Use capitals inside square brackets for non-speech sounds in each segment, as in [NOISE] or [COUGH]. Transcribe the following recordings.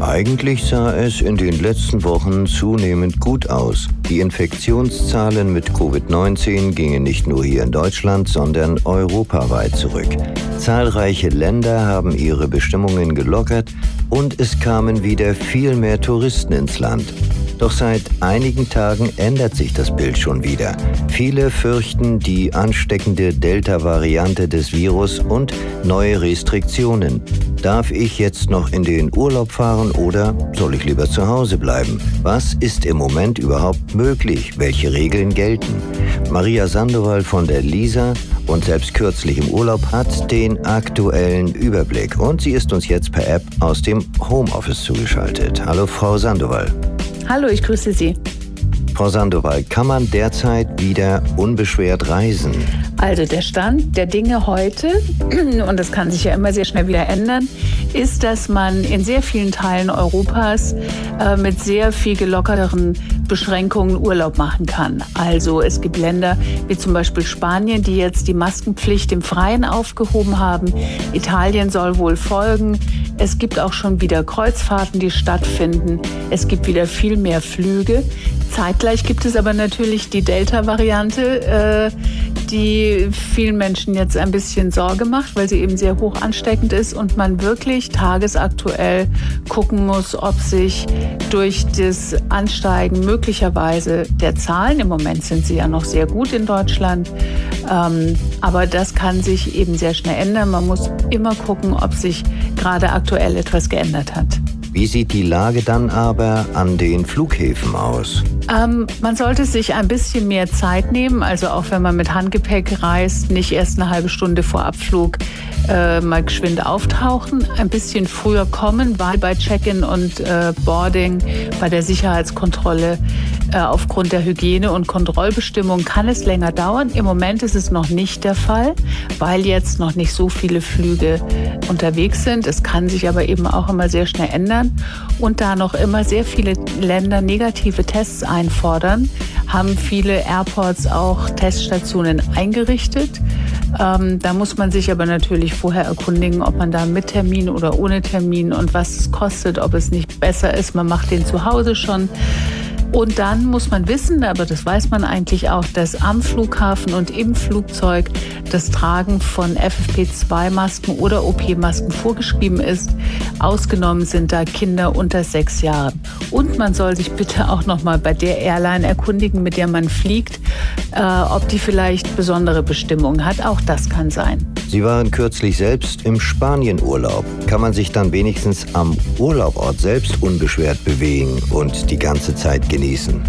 Eigentlich sah es in den letzten Wochen zunehmend gut aus. Die Infektionszahlen mit Covid-19 gingen nicht nur hier in Deutschland, sondern europaweit zurück. Zahlreiche Länder haben ihre Bestimmungen gelockert und es kamen wieder viel mehr Touristen ins Land. Doch seit einigen Tagen ändert sich das Bild schon wieder. Viele fürchten die ansteckende Delta-Variante des Virus und neue Restriktionen. Darf ich jetzt noch in den Urlaub fahren oder soll ich lieber zu Hause bleiben? Was ist im Moment überhaupt möglich? Welche Regeln gelten? Maria Sandoval von der LISA und selbst kürzlich im Urlaub hat den aktuellen Überblick und sie ist uns jetzt per App aus dem Homeoffice zugeschaltet. Hallo Frau Sandoval. Hallo, ich grüße Sie. Frau Sandoval, kann man derzeit wieder unbeschwert reisen? Also der Stand der Dinge heute, [CLEARS THROAT] und das kann sich ja immer sehr schnell wieder ändern, ist, dass man in sehr vielen Teilen Europas äh, mit sehr viel gelockerteren Beschränkungen Urlaub machen kann. Also es gibt Länder wie zum Beispiel Spanien, die jetzt die Maskenpflicht im Freien aufgehoben haben. Italien soll wohl folgen. Es gibt auch schon wieder Kreuzfahrten, die stattfinden. Es gibt wieder viel mehr Flüge. Zeitgleich gibt es aber natürlich die Delta-Variante, äh, die vielen Menschen jetzt ein bisschen Sorge macht, weil sie eben sehr hoch ansteckend ist und man wirklich tagesaktuell gucken muss, ob sich durch das Ansteigen möglicherweise der Zahlen, im Moment sind sie ja noch sehr gut in Deutschland, ähm, aber das kann sich eben sehr schnell ändern. Man muss immer gucken, ob sich gerade aktuell etwas geändert hat. Wie sieht die Lage dann aber an den Flughäfen aus? Ähm, man sollte sich ein bisschen mehr Zeit nehmen, also auch wenn man mit Handgepäck reist, nicht erst eine halbe Stunde vor Abflug äh, mal geschwind auftauchen, ein bisschen früher kommen, weil bei Check-in und äh, Boarding, bei der Sicherheitskontrolle äh, aufgrund der Hygiene- und Kontrollbestimmungen kann es länger dauern. Im Moment ist es noch nicht der Fall, weil jetzt noch nicht so viele Flüge unterwegs sind. Es kann sich aber eben auch immer sehr schnell ändern. Und da noch immer sehr viele Länder negative Tests einfordern, haben viele Airports auch Teststationen eingerichtet. Ähm, da muss man sich aber natürlich vorher erkundigen, ob man da mit Termin oder ohne Termin und was es kostet, ob es nicht besser ist, man macht den zu Hause schon. Und dann muss man wissen, aber das weiß man eigentlich auch, dass am Flughafen und im Flugzeug das Tragen von FFP2-Masken oder OP-Masken vorgeschrieben ist. Ausgenommen sind da Kinder unter sechs Jahren. Und man soll sich bitte auch noch mal bei der Airline erkundigen, mit der man fliegt, äh, ob die vielleicht besondere Bestimmungen hat. Auch das kann sein. Sie waren kürzlich selbst im Spanienurlaub. Kann man sich dann wenigstens am Urlaubort selbst unbeschwert bewegen und die ganze Zeit genießen?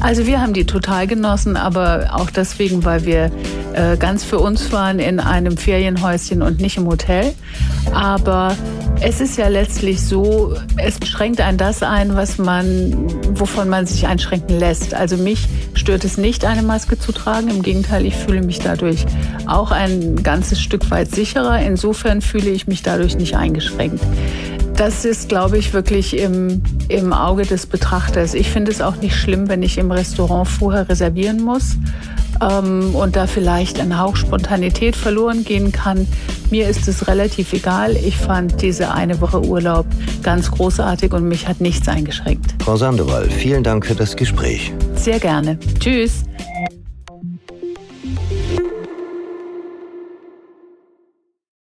Also wir haben die total genossen, aber auch deswegen, weil wir äh, ganz für uns waren in einem Ferienhäuschen und nicht im Hotel. Aber es ist ja letztlich so, es schränkt ein das ein, was man, wovon man sich einschränken lässt. Also mich stört es nicht, eine Maske zu tragen. Im Gegenteil, ich fühle mich dadurch auch ein ganzes Stück weit sicherer. Insofern fühle ich mich dadurch nicht eingeschränkt das ist, glaube ich, wirklich im, im Auge des Betrachters. Ich finde es auch nicht schlimm, wenn ich im Restaurant vorher reservieren muss ähm, und da vielleicht ein Hauch Spontanität verloren gehen kann. Mir ist es relativ egal. Ich fand diese eine Woche Urlaub ganz großartig und mich hat nichts eingeschränkt. Frau Sandoval, vielen Dank für das Gespräch. Sehr gerne. Tschüss.